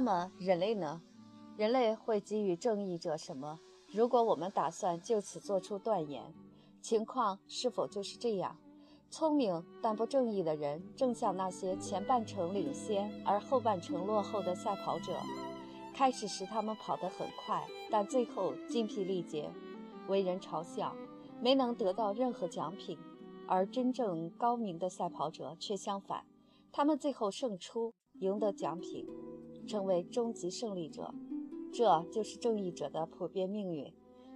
那么人类呢？人类会给予正义者什么？如果我们打算就此做出断言，情况是否就是这样？聪明但不正义的人，正像那些前半程领先而后半程落后的赛跑者。开始时他们跑得很快，但最后筋疲力竭，为人嘲笑，没能得到任何奖品。而真正高明的赛跑者却相反，他们最后胜出，赢得奖品，成为终极胜利者。这就是正义者的普遍命运，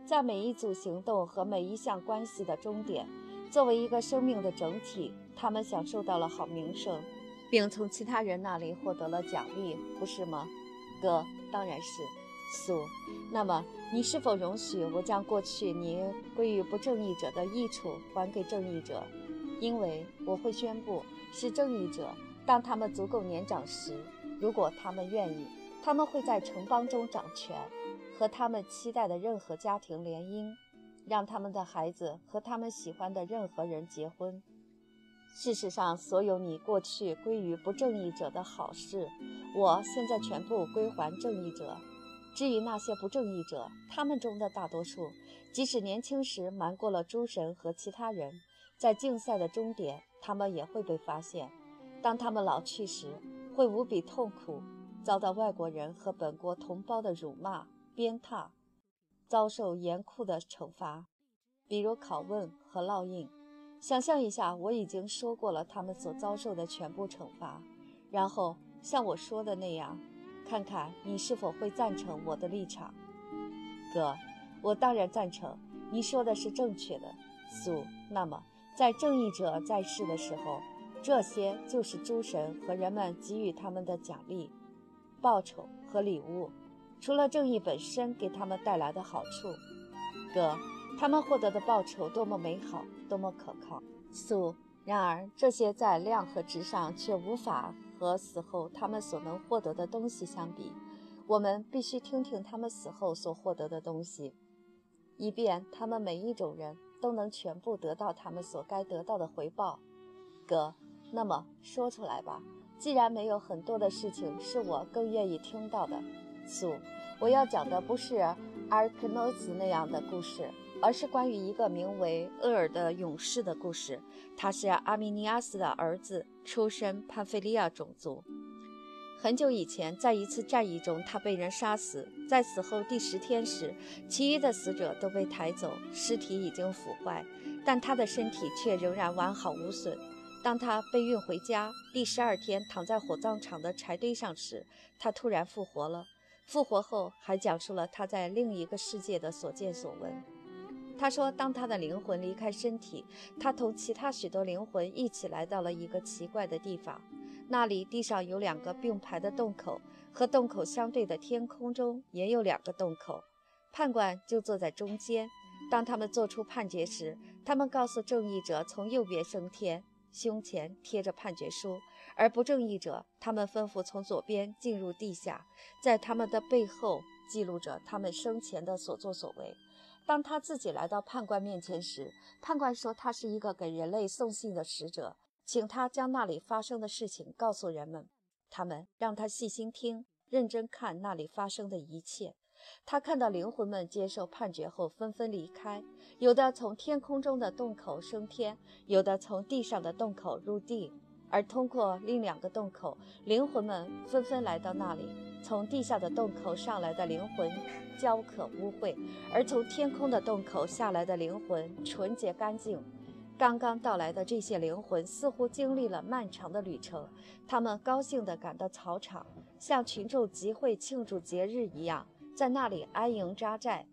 在每一组行动和每一项关系的终点，作为一个生命的整体，他们享受到了好名声，并从其他人那里获得了奖励，不是吗？哥，当然是。苏，那么你是否容许我将过去你归于不正义者的益处还给正义者？因为我会宣布，是正义者，当他们足够年长时，如果他们愿意。他们会在城邦中掌权，和他们期待的任何家庭联姻，让他们的孩子和他们喜欢的任何人结婚。事实上，所有你过去归于不正义者的好事，我现在全部归还正义者。至于那些不正义者，他们中的大多数，即使年轻时瞒过了诸神和其他人，在竞赛的终点，他们也会被发现。当他们老去时，会无比痛苦。遭到外国人和本国同胞的辱骂、鞭挞，遭受严酷的惩罚，比如拷问和烙印。想象一下，我已经说过了他们所遭受的全部惩罚，然后像我说的那样，看看你是否会赞成我的立场。哥，我当然赞成，你说的是正确的。苏，那么在正义者在世的时候，这些就是诸神和人们给予他们的奖励。报酬和礼物，除了正义本身给他们带来的好处，哥，他们获得的报酬多么美好，多么可靠。素，然而这些在量和值上却无法和死后他们所能获得的东西相比。我们必须听听他们死后所获得的东西，以便他们每一种人都能全部得到他们所该得到的回报。哥，那么说出来吧。既然没有很多的事情是我更愿意听到的，苏，我要讲的不是阿尔克诺斯那样的故事，而是关于一个名为厄尔的勇士的故事。他是阿米尼亚斯的儿子，出身潘菲利亚种族。很久以前，在一次战役中，他被人杀死。在死后第十天时，其余的死者都被抬走，尸体已经腐坏，但他的身体却仍然完好无损。当他被运回家，第十二天躺在火葬场的柴堆上时，他突然复活了。复活后，还讲述了他在另一个世界的所见所闻。他说，当他的灵魂离开身体，他同其他许多灵魂一起来到了一个奇怪的地方。那里地上有两个并排的洞口，和洞口相对的天空中也有两个洞口。判官就坐在中间。当他们做出判决时，他们告诉正义者从右边升天。胸前贴着判决书，而不正义者，他们吩咐从左边进入地下，在他们的背后记录着他们生前的所作所为。当他自己来到判官面前时，判官说他是一个给人类送信的使者，请他将那里发生的事情告诉人们。他们让他细心听，认真看那里发生的一切。他看到灵魂们接受判决后纷纷离开，有的从天空中的洞口升天，有的从地上的洞口入地。而通过另两个洞口，灵魂们纷纷来到那里。从地下的洞口上来的灵魂焦渴污秽，而从天空的洞口下来的灵魂纯洁干净。刚刚到来的这些灵魂似乎经历了漫长的旅程，他们高兴地赶到草场，像群众集会庆祝节日一样。在那里安营扎寨。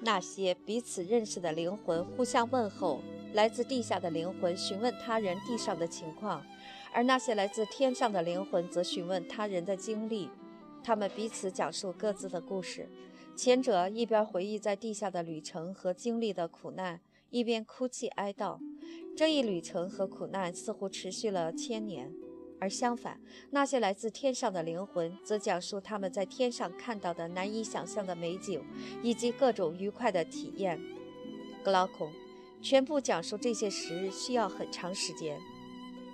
那些彼此认识的灵魂互相问候，来自地下的灵魂询问他人地上的情况，而那些来自天上的灵魂则询问他人的经历。他们彼此讲述各自的故事，前者一边回忆在地下的旅程和经历的苦难，一边哭泣哀悼。这一旅程和苦难似乎持续了千年。而相反，那些来自天上的灵魂则讲述他们在天上看到的难以想象的美景，以及各种愉快的体验。格劳孔，全部讲述这些时需要很长时间，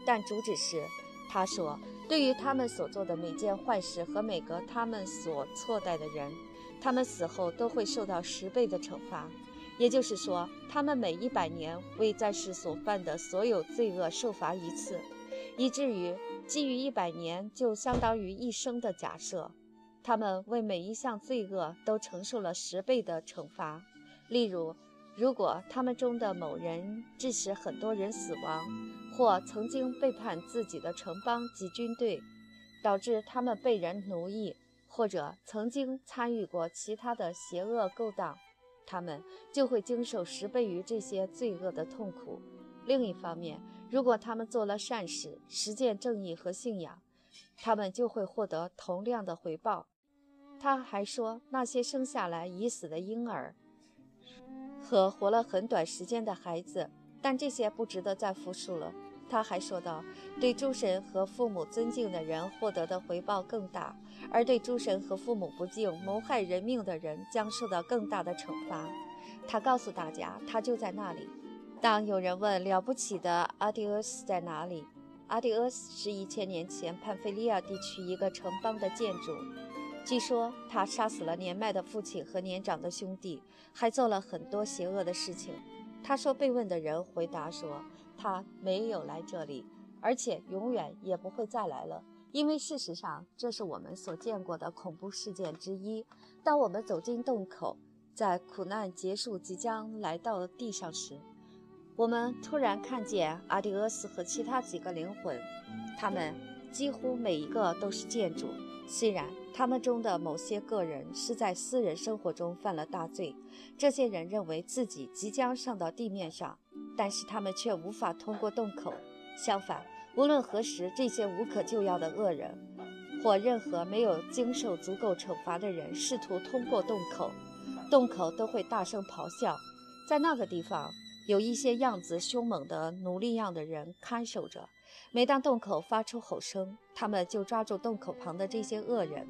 但主旨是，他说，对于他们所做的每件坏事和每个他们所错待的人，他们死后都会受到十倍的惩罚。也就是说，他们每一百年为在世所犯的所有罪恶受罚一次，以至于基于一百年就相当于一生的假设，他们为每一项罪恶都承受了十倍的惩罚。例如，如果他们中的某人致使很多人死亡，或曾经背叛自己的城邦及军队，导致他们被人奴役，或者曾经参与过其他的邪恶勾当。他们就会经受十倍于这些罪恶的痛苦。另一方面，如果他们做了善事，实践正义和信仰，他们就会获得同样的回报。他还说，那些生下来已死的婴儿和活了很短时间的孩子，但这些不值得再复述了。他还说道：“对诸神和父母尊敬的人获得的回报更大，而对诸神和父母不敬、谋害人命的人将受到更大的惩罚。”他告诉大家，他就在那里。当有人问了不起的阿迪俄斯在哪里，阿迪俄斯是一千年前潘菲利亚地区一个城邦的建筑。据说他杀死了年迈的父亲和年长的兄弟，还做了很多邪恶的事情。他说，被问的人回答说。他没有来这里，而且永远也不会再来了，因为事实上这是我们所见过的恐怖事件之一。当我们走进洞口，在苦难结束即将来到地上时，我们突然看见阿迪俄斯和其他几个灵魂，他们几乎每一个都是建筑。虽然他们中的某些个人是在私人生活中犯了大罪，这些人认为自己即将上到地面上。但是他们却无法通过洞口。相反，无论何时，这些无可救药的恶人，或任何没有经受足够惩罚的人，试图通过洞口，洞口都会大声咆哮。在那个地方，有一些样子凶猛的奴隶样的人看守着。每当洞口发出吼声，他们就抓住洞口旁的这些恶人，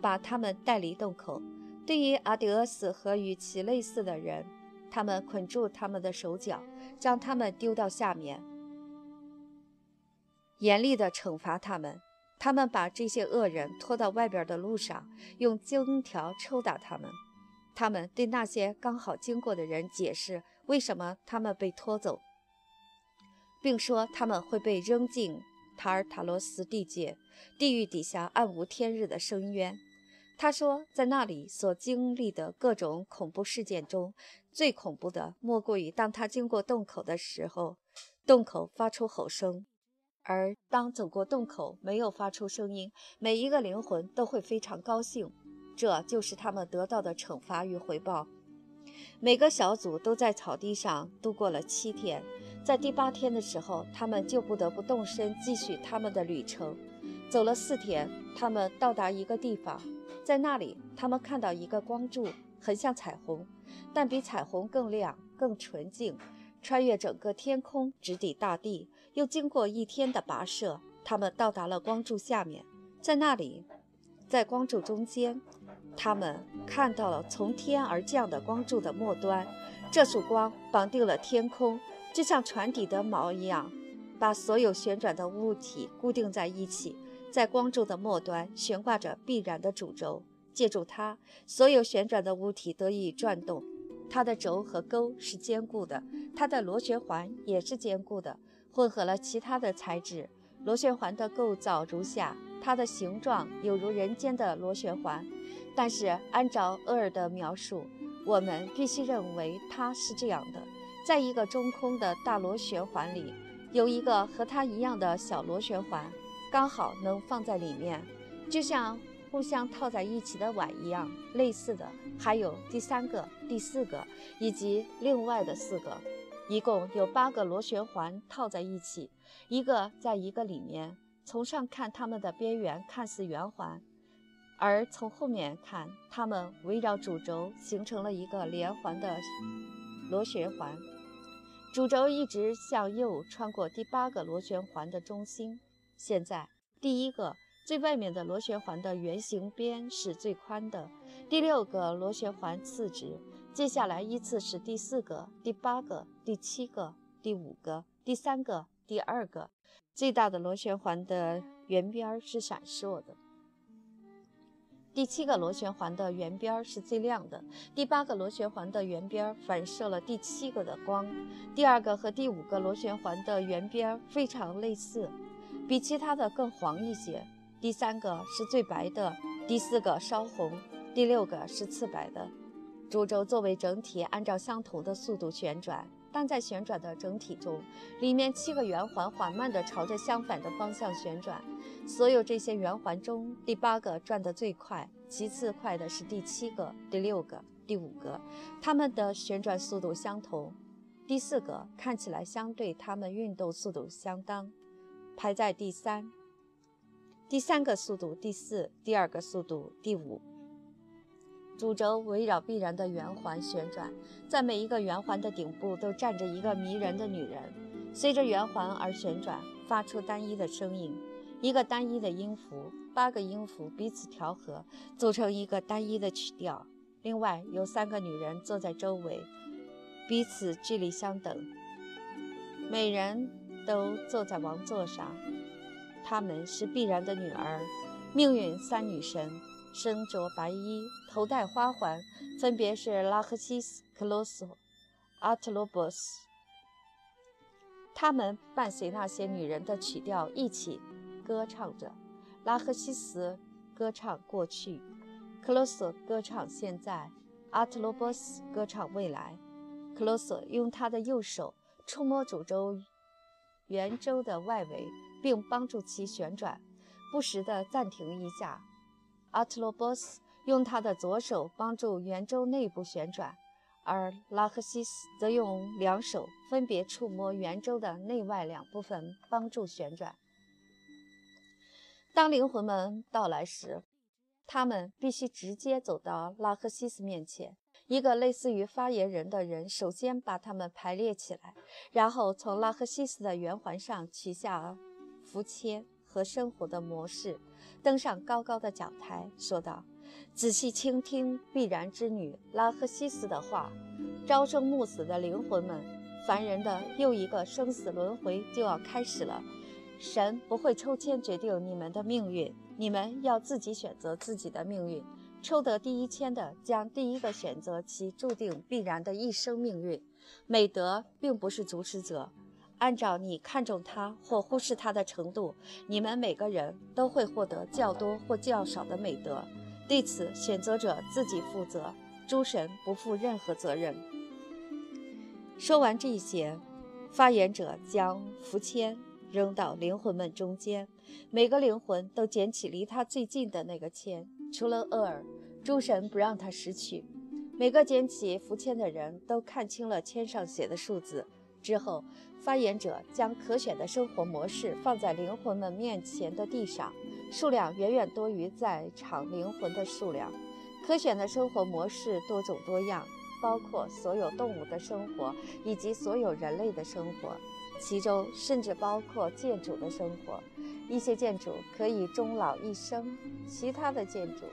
把他们带离洞口。对于阿迪厄斯和与其类似的人，他们捆住他们的手脚，将他们丢到下面，严厉地惩罚他们。他们把这些恶人拖到外边的路上，用荆条抽打他们。他们对那些刚好经过的人解释为什么他们被拖走，并说他们会被扔进塔尔塔罗斯地界，地狱底下暗无天日的深渊。他说，在那里所经历的各种恐怖事件中，最恐怖的莫过于当他经过洞口的时候，洞口发出吼声；而当走过洞口没有发出声音，每一个灵魂都会非常高兴。这就是他们得到的惩罚与回报。每个小组都在草地上度过了七天，在第八天的时候，他们就不得不动身继续他们的旅程。走了四天，他们到达一个地方。在那里，他们看到一个光柱，很像彩虹，但比彩虹更亮、更纯净，穿越整个天空，直抵大地。又经过一天的跋涉，他们到达了光柱下面。在那里，在光柱中间，他们看到了从天而降的光柱的末端。这束光绑定了天空，就像船底的锚一样，把所有旋转的物体固定在一起。在光柱的末端悬挂着必然的主轴，借助它，所有旋转的物体得以转动。它的轴和钩是坚固的，它的螺旋环也是坚固的。混合了其他的材质，螺旋环的构造如下：它的形状有如人间的螺旋环，但是按照厄尔的描述，我们必须认为它是这样的：在一个中空的大螺旋环里，有一个和它一样的小螺旋环。刚好能放在里面，就像互相套在一起的碗一样。类似的还有第三个、第四个以及另外的四个，一共有八个螺旋环套在一起，一个在一个里面。从上看，它们的边缘看似圆环，而从后面看，它们围绕主轴形成了一个连环的螺旋环。主轴一直向右穿过第八个螺旋环的中心。现在，第一个最外面的螺旋环的圆形边是最宽的，第六个螺旋环次之，接下来依次是第四个、第八个、第七个、第五个、第三个、第二个。最大的螺旋环的圆边是闪烁的。第七个螺旋环的圆边是最亮的，第八个螺旋环的圆边反射了第七个的光。第二个和第五个螺旋环的圆边非常类似，比其他的更黄一些。第三个是最白的，第四个稍红，第六个是次白的。主轴作为整体，按照相同的速度旋转。但在旋转的整体中，里面七个圆环缓慢地朝着相反的方向旋转。所有这些圆环中，第八个转得最快，其次快的是第七个、第六个、第五个，它们的旋转速度相同。第四个看起来相对它们运动速度相当，排在第三。第三个速度第四，第二个速度第五。主轴围绕必然的圆环旋转，在每一个圆环的顶部都站着一个迷人的女人，随着圆环而旋转，发出单一的声音，一个单一的音符，八个音符彼此调和，组成一个单一的曲调。另外有三个女人坐在周围，彼此距离相等，每人都坐在王座上。她们是必然的女儿，命运三女神。身着白衣，头戴花环，分别是拉赫西斯、克罗索、阿特罗波斯。他们伴随那些女人的曲调一起歌唱着。拉赫西斯歌唱过去，克罗索歌唱现在，阿特罗波斯歌唱未来。克罗索用他的右手触摸主轴圆周的外围，并帮助其旋转，不时地暂停一下。阿特罗波斯用他的左手帮助圆周内部旋转，而拉赫西斯则用两手分别触摸圆周的内外两部分，帮助旋转。当灵魂们到来时，他们必须直接走到拉赫西斯面前。一个类似于发言人的人首先把他们排列起来，然后从拉赫西斯的圆环上取下符签和生活的模式。登上高高的讲台，说道：“仔细倾听必然之女拉赫西斯的话，朝生暮死的灵魂们，凡人的又一个生死轮回就要开始了。神不会抽签决定你们的命运，你们要自己选择自己的命运。抽得第一签的将第一个选择其注定必然的一生命运。美德并不是主持者。”按照你看重他或忽视他的程度，你们每个人都会获得较多或较少的美德。对此，选择者自己负责，诸神不负任何责任。说完这些，发言者将符签扔到灵魂们中间，每个灵魂都捡起离他最近的那个签，除了厄尔，诸神不让他拾取。每个捡起符签的人都看清了签上写的数字。之后，发言者将可选的生活模式放在灵魂们面前的地上，数量远远多于在场灵魂的数量。可选的生活模式多种多样，包括所有动物的生活以及所有人类的生活，其中甚至包括建筑的生活。一些建筑可以终老一生，其他的建筑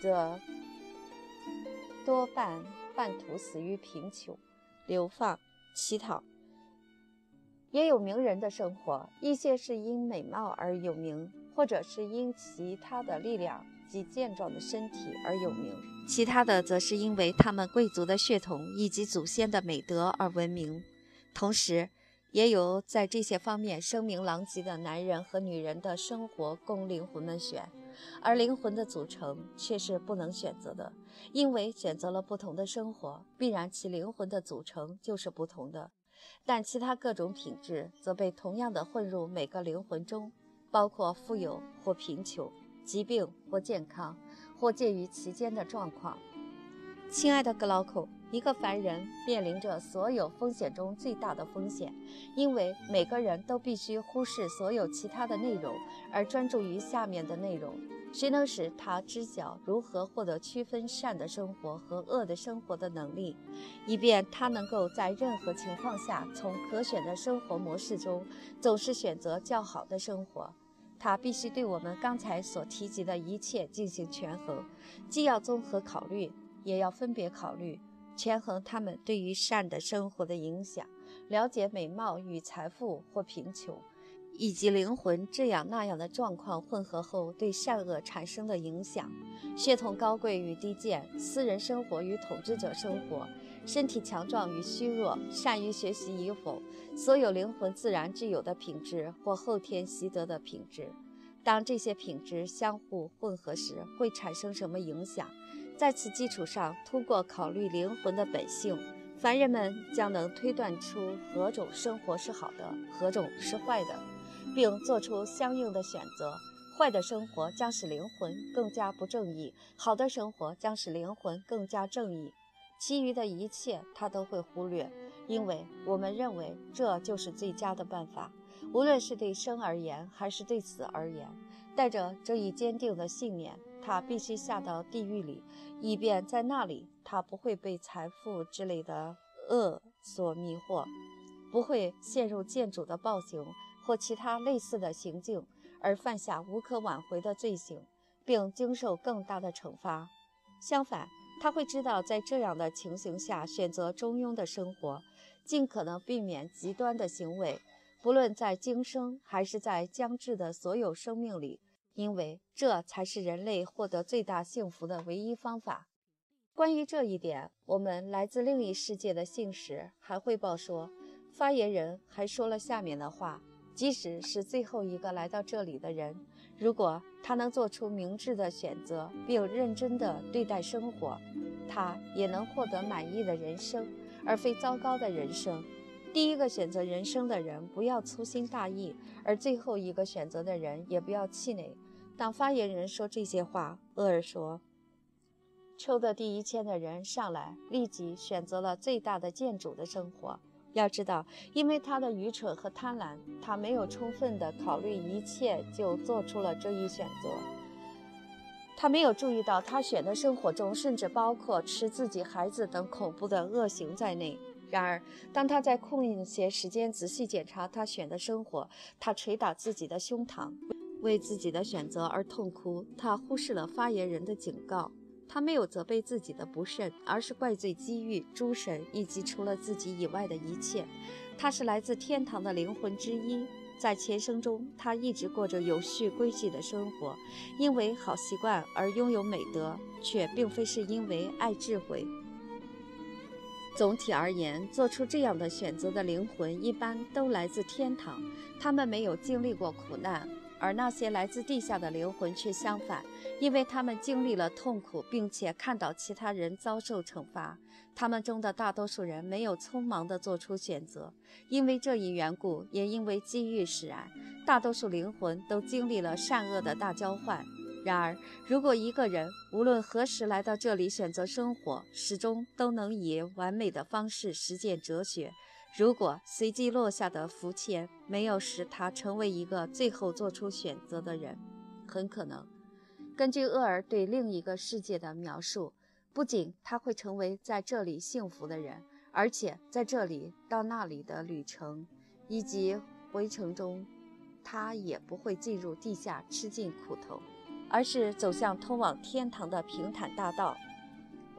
则多半半途死于贫穷、流放、乞讨。也有名人的生活，一些是因美貌而有名，或者是因其他的力量及健壮的身体而有名；其他的则是因为他们贵族的血统以及祖先的美德而闻名。同时，也有在这些方面声名狼藉的男人和女人的生活供灵魂们选，而灵魂的组成却是不能选择的，因为选择了不同的生活，必然其灵魂的组成就是不同的。但其他各种品质则被同样的混入每个灵魂中，包括富有或贫穷、疾病或健康，或介于其间的状况。亲爱的格劳孔，一个凡人面临着所有风险中最大的风险，因为每个人都必须忽视所有其他的内容，而专注于下面的内容。谁能使他知晓如何获得区分善的生活和恶的生活的能力，以便他能够在任何情况下从可选的生活模式中总是选择较好的生活？他必须对我们刚才所提及的一切进行权衡，既要综合考虑，也要分别考虑，权衡他们对于善的生活的影响，了解美貌与财富或贫穷。以及灵魂这样那样的状况混合后对善恶产生的影响，血统高贵与低贱，私人生活与统治者生活，身体强壮与虚弱，善于学习与否，所有灵魂自然具有的品质或后天习得的品质，当这些品质相互混合时，会产生什么影响？在此基础上，通过考虑灵魂的本性，凡人们将能推断出何种生活是好的，何种是坏的。并做出相应的选择。坏的生活将使灵魂更加不正义，好的生活将使灵魂更加正义。其余的一切他都会忽略，因为我们认为这就是最佳的办法，无论是对生而言还是对死而言。带着这一坚定的信念，他必须下到地狱里，以便在那里他不会被财富之类的恶所迷惑，不会陷入建主的暴行。或其他类似的行径，而犯下无可挽回的罪行，并经受更大的惩罚。相反，他会知道在这样的情形下选择中庸的生活，尽可能避免极端的行为，不论在今生还是在将至的所有生命里，因为这才是人类获得最大幸福的唯一方法。关于这一点，我们来自另一世界的信使还汇报说，发言人还说了下面的话。即使是最后一个来到这里的人，如果他能做出明智的选择，并认真地对待生活，他也能获得满意的人生，而非糟糕的人生。第一个选择人生的人不要粗心大意，而最后一个选择的人也不要气馁。当发言人说这些话，厄尔说：“抽的第一签的人上来，立即选择了最大的建筑的生活。”要知道，因为他的愚蠢和贪婪，他没有充分的考虑一切，就做出了这一选择。他没有注意到，他选的生活中甚至包括吃自己孩子等恐怖的恶行在内。然而，当他在空闲时间仔细检查他选的生活，他捶打自己的胸膛，为自己的选择而痛哭。他忽视了发言人的警告。他没有责备自己的不慎，而是怪罪机遇、诸神以及除了自己以外的一切。他是来自天堂的灵魂之一，在前生中，他一直过着有序规矩的生活，因为好习惯而拥有美德，却并非是因为爱智慧。总体而言，做出这样的选择的灵魂一般都来自天堂，他们没有经历过苦难。而那些来自地下的灵魂却相反，因为他们经历了痛苦，并且看到其他人遭受惩罚。他们中的大多数人没有匆忙地做出选择，因为这一缘故，也因为机遇使然。大多数灵魂都经历了善恶的大交换。然而，如果一个人无论何时来到这里选择生活，始终都能以完美的方式实践哲学。如果随机落下的福签没有使他成为一个最后做出选择的人，很可能，根据厄尔对另一个世界的描述，不仅他会成为在这里幸福的人，而且在这里到那里的旅程以及回程中，他也不会进入地下吃尽苦头，而是走向通往天堂的平坦大道。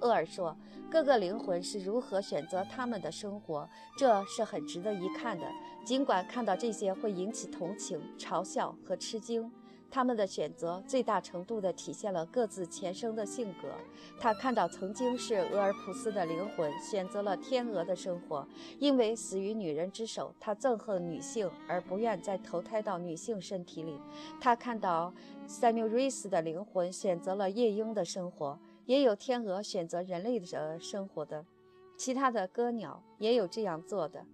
厄尔说：“各个灵魂是如何选择他们的生活，这是很值得一看的。尽管看到这些会引起同情、嘲笑和吃惊，他们的选择最大程度地体现了各自前生的性格。他看到曾经是俄尔普斯的灵魂选择了天鹅的生活，因为死于女人之手，他憎恨女性而不愿再投胎到女性身体里。他看到塞缪瑞斯的灵魂选择了夜莺的生活。”也有天鹅选择人类的生活的，其他的歌鸟也有这样做的。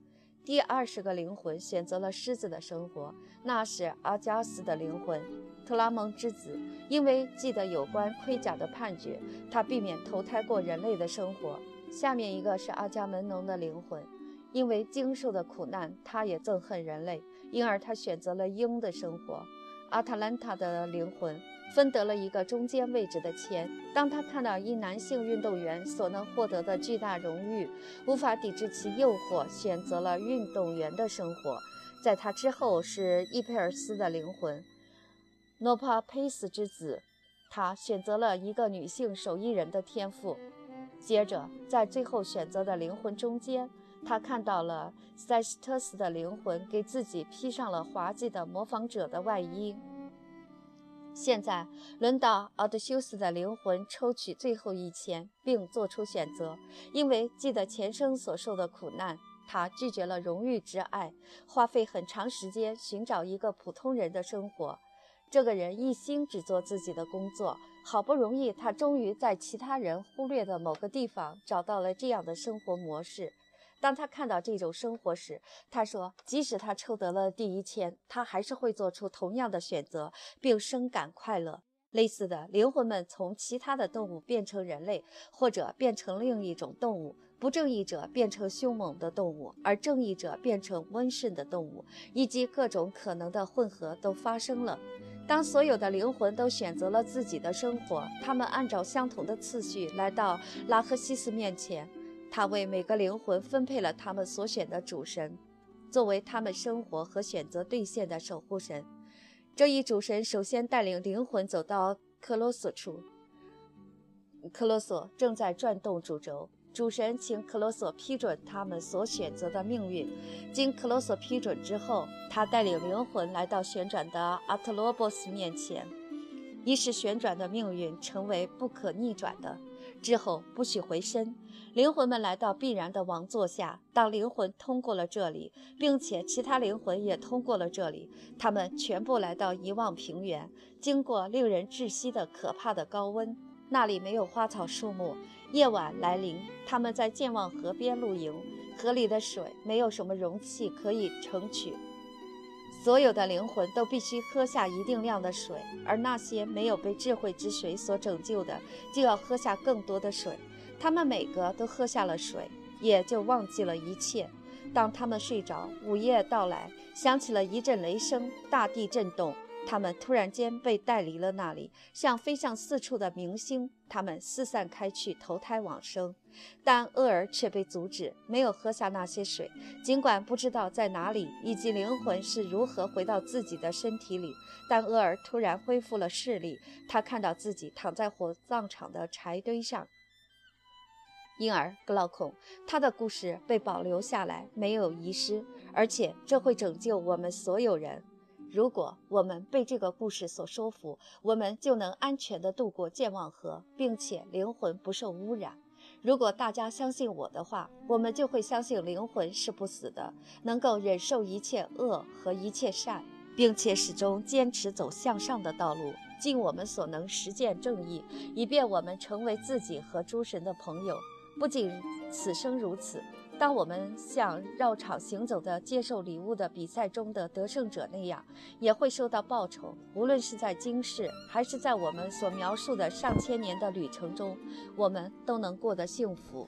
第二十个灵魂选择了狮子的生活，那是阿加斯的灵魂，特拉蒙之子。因为记得有关盔甲的判决，他避免投胎过人类的生活。下面一个是阿伽门农的灵魂，因为经受的苦难，他也憎恨人类，因而他选择了鹰的生活。阿特兰塔的灵魂。分得了一个中间位置的签。当他看到一男性运动员所能获得的巨大荣誉，无法抵制其诱惑，选择了运动员的生活。在他之后是伊佩尔斯的灵魂，诺帕佩斯之子。他选择了一个女性手艺人的天赋。接着，在最后选择的灵魂中间，他看到了塞斯特斯的灵魂给自己披上了滑稽的模仿者的外衣。现在轮到奥德修斯的灵魂抽取最后一签，并做出选择。因为记得前生所受的苦难，他拒绝了荣誉之爱，花费很长时间寻找一个普通人的生活。这个人一心只做自己的工作，好不容易，他终于在其他人忽略的某个地方找到了这样的生活模式。当他看到这种生活时，他说：“即使他抽得了第一签，他还是会做出同样的选择，并深感快乐。类似的灵魂们从其他的动物变成人类，或者变成另一种动物；不正义者变成凶猛的动物，而正义者变成温顺的动物，以及各种可能的混合都发生了。当所有的灵魂都选择了自己的生活，他们按照相同的次序来到拉赫西斯面前。”他为每个灵魂分配了他们所选的主神，作为他们生活和选择兑现的守护神。这一主神首先带领灵魂走到克罗索处，克罗索正在转动主轴。主神请克罗索批准他们所选择的命运。经克罗索批准之后，他带领灵魂来到旋转的阿特罗波斯面前，以使旋转的命运成为不可逆转的。之后不许回身，灵魂们来到必然的王座下。当灵魂通过了这里，并且其他灵魂也通过了这里，他们全部来到遗忘平原。经过令人窒息的可怕的高温，那里没有花草树木。夜晚来临，他们在健忘河边露营，河里的水没有什么容器可以盛取。所有的灵魂都必须喝下一定量的水，而那些没有被智慧之水所拯救的，就要喝下更多的水。他们每个都喝下了水，也就忘记了一切。当他们睡着，午夜到来，响起了一阵雷声，大地震动。他们突然间被带离了那里，像飞向四处的明星。他们四散开去，投胎往生，但厄尔却被阻止，没有喝下那些水。尽管不知道在哪里，以及灵魂是如何回到自己的身体里，但厄尔突然恢复了视力。他看到自己躺在火葬场的柴堆上，因而格劳孔他的故事被保留下来，没有遗失，而且这会拯救我们所有人。如果我们被这个故事所说服，我们就能安全地渡过健忘河，并且灵魂不受污染。如果大家相信我的话，我们就会相信灵魂是不死的，能够忍受一切恶和一切善，并且始终坚持走向上的道路，尽我们所能实践正义，以便我们成为自己和诸神的朋友。不仅此生如此。当我们像绕场行走的接受礼物的比赛中的得胜者那样，也会受到报酬。无论是在今世，还是在我们所描述的上千年的旅程中，我们都能过得幸福。